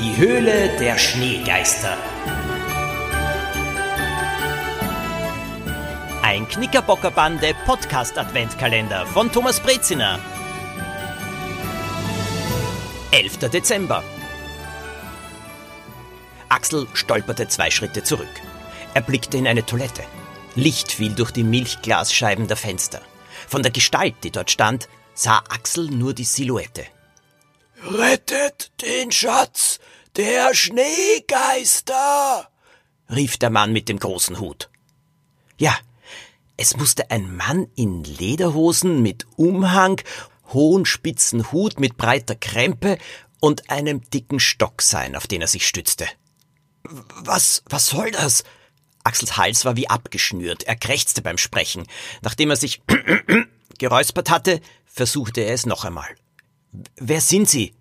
Die Höhle der Schneegeister. Ein Knickerbockerbande Podcast Adventkalender von Thomas Breziner. 11. Dezember. Axel stolperte zwei Schritte zurück. Er blickte in eine Toilette. Licht fiel durch die Milchglasscheiben der Fenster. Von der Gestalt, die dort stand, sah Axel nur die Silhouette. Rettet den Schatz der Schneegeister! rief der Mann mit dem großen Hut. Ja, es musste ein Mann in Lederhosen mit Umhang, hohen spitzen Hut mit breiter Krempe und einem dicken Stock sein, auf den er sich stützte. Was, was soll das? Axels Hals war wie abgeschnürt, er krächzte beim Sprechen. Nachdem er sich geräuspert hatte, versuchte er es noch einmal. Wer sind Sie?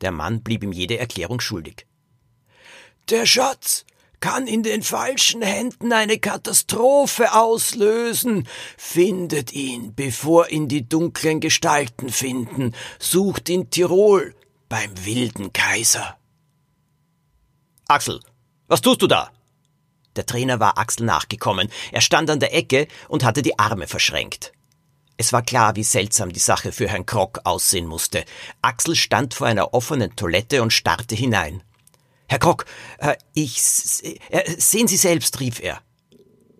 Der Mann blieb ihm jede Erklärung schuldig. Der Schatz kann in den falschen Händen eine Katastrophe auslösen. Findet ihn, bevor ihn die dunklen Gestalten finden. Sucht in Tirol beim wilden Kaiser. Axel, was tust du da? Der Trainer war Axel nachgekommen. Er stand an der Ecke und hatte die Arme verschränkt. Es war klar, wie seltsam die Sache für Herrn Krock aussehen musste. Axel stand vor einer offenen Toilette und starrte hinein. Herr Krock, äh, ich äh, sehen Sie selbst, rief er.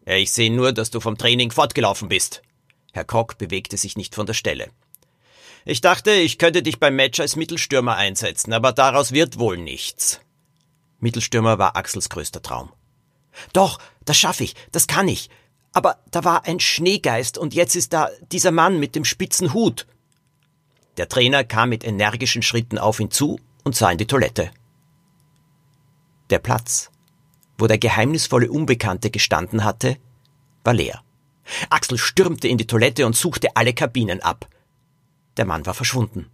Ich sehe nur, dass du vom Training fortgelaufen bist. Herr Krock bewegte sich nicht von der Stelle. Ich dachte, ich könnte dich beim Match als Mittelstürmer einsetzen, aber daraus wird wohl nichts. Mittelstürmer war Axels größter Traum. Doch, das schaffe ich, das kann ich. Aber da war ein Schneegeist und jetzt ist da dieser Mann mit dem spitzen Hut. Der Trainer kam mit energischen Schritten auf ihn zu und sah in die Toilette. Der Platz, wo der geheimnisvolle Unbekannte gestanden hatte, war leer. Axel stürmte in die Toilette und suchte alle Kabinen ab. Der Mann war verschwunden.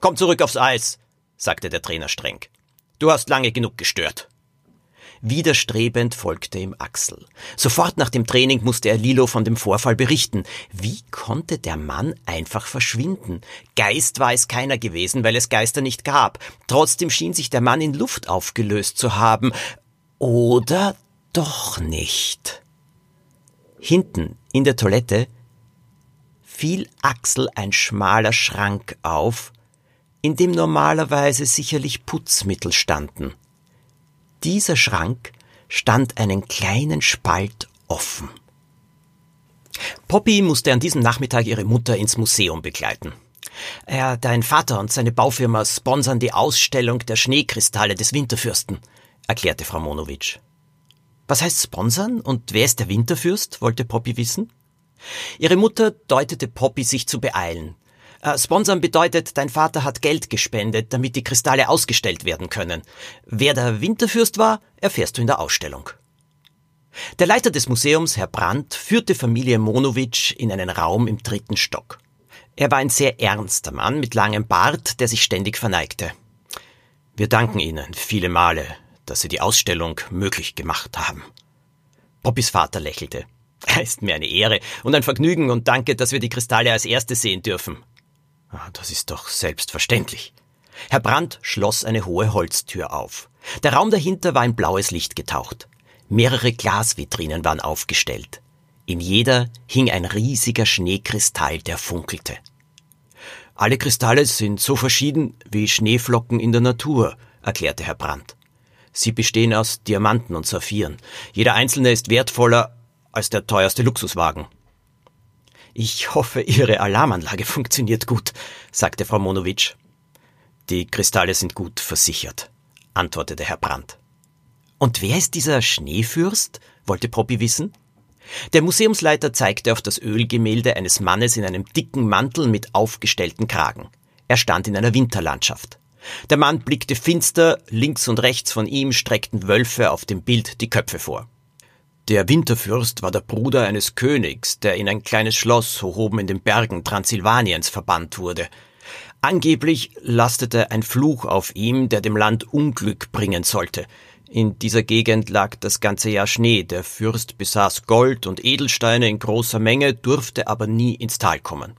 Komm zurück aufs Eis, sagte der Trainer streng. Du hast lange genug gestört. Widerstrebend folgte ihm Axel. Sofort nach dem Training musste er Lilo von dem Vorfall berichten. Wie konnte der Mann einfach verschwinden? Geist war es keiner gewesen, weil es Geister nicht gab. Trotzdem schien sich der Mann in Luft aufgelöst zu haben. Oder doch nicht. Hinten in der Toilette fiel Axel ein schmaler Schrank auf, in dem normalerweise sicherlich Putzmittel standen dieser Schrank stand einen kleinen Spalt offen. Poppy musste an diesem Nachmittag ihre Mutter ins Museum begleiten. Ja, dein Vater und seine Baufirma sponsern die Ausstellung der Schneekristalle des Winterfürsten, erklärte Frau Monowitsch. Was heißt sponsern und wer ist der Winterfürst? wollte Poppy wissen. Ihre Mutter deutete Poppy, sich zu beeilen. Äh, sponsern bedeutet, dein Vater hat Geld gespendet, damit die Kristalle ausgestellt werden können. Wer der Winterfürst war, erfährst du in der Ausstellung. Der Leiter des Museums, Herr Brandt, führte Familie Monowitsch in einen Raum im dritten Stock. Er war ein sehr ernster Mann mit langem Bart, der sich ständig verneigte. Wir danken Ihnen viele Male, dass Sie die Ausstellung möglich gemacht haben. Poppys Vater lächelte. Es ist mir eine Ehre und ein Vergnügen und danke, dass wir die Kristalle als Erste sehen dürfen. Ah, das ist doch selbstverständlich. Herr Brandt schloss eine hohe Holztür auf. Der Raum dahinter war in blaues Licht getaucht. Mehrere Glasvitrinen waren aufgestellt. In jeder hing ein riesiger Schneekristall, der funkelte. Alle Kristalle sind so verschieden wie Schneeflocken in der Natur, erklärte Herr Brandt. Sie bestehen aus Diamanten und Saphiren. Jeder einzelne ist wertvoller als der teuerste Luxuswagen. Ich hoffe, Ihre Alarmanlage funktioniert gut, sagte Frau Monowitsch. Die Kristalle sind gut versichert, antwortete Herr Brandt. Und wer ist dieser Schneefürst? wollte Poppy wissen. Der Museumsleiter zeigte auf das Ölgemälde eines Mannes in einem dicken Mantel mit aufgestellten Kragen. Er stand in einer Winterlandschaft. Der Mann blickte finster, links und rechts von ihm streckten Wölfe auf dem Bild die Köpfe vor. Der Winterfürst war der Bruder eines Königs, der in ein kleines Schloss hoch oben in den Bergen Transsilvaniens verbannt wurde. Angeblich lastete ein Fluch auf ihm, der dem Land Unglück bringen sollte. In dieser Gegend lag das ganze Jahr Schnee, der Fürst besaß Gold und Edelsteine in großer Menge, durfte aber nie ins Tal kommen.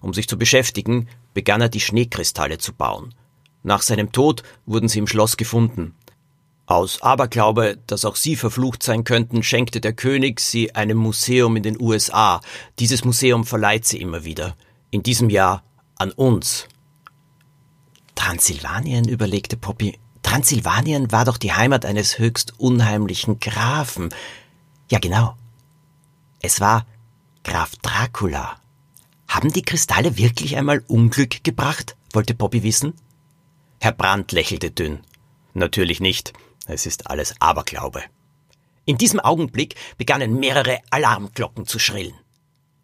Um sich zu beschäftigen, begann er die Schneekristalle zu bauen. Nach seinem Tod wurden sie im Schloss gefunden. Aus Aberglaube, dass auch sie verflucht sein könnten, schenkte der König sie einem Museum in den USA. Dieses Museum verleiht sie immer wieder. In diesem Jahr an uns. Transsilvanien, überlegte Poppy. Transsilvanien war doch die Heimat eines höchst unheimlichen Grafen. Ja, genau. Es war Graf Dracula. Haben die Kristalle wirklich einmal Unglück gebracht? wollte Poppy wissen. Herr Brandt lächelte dünn. Natürlich nicht. Es ist alles Aberglaube. In diesem Augenblick begannen mehrere Alarmglocken zu schrillen.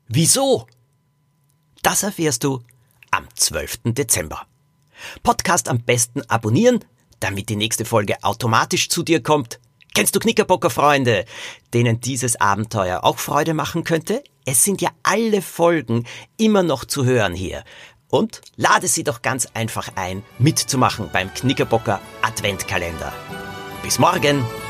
Wieso? Das erfährst du am 12. Dezember. Podcast am besten abonnieren, damit die nächste Folge automatisch zu dir kommt. Kennst du Knickerbocker Freunde, denen dieses Abenteuer auch Freude machen könnte? Es sind ja alle Folgen immer noch zu hören hier. Und lade sie doch ganz einfach ein, mitzumachen beim Knickerbocker Adventkalender. Bis morgen!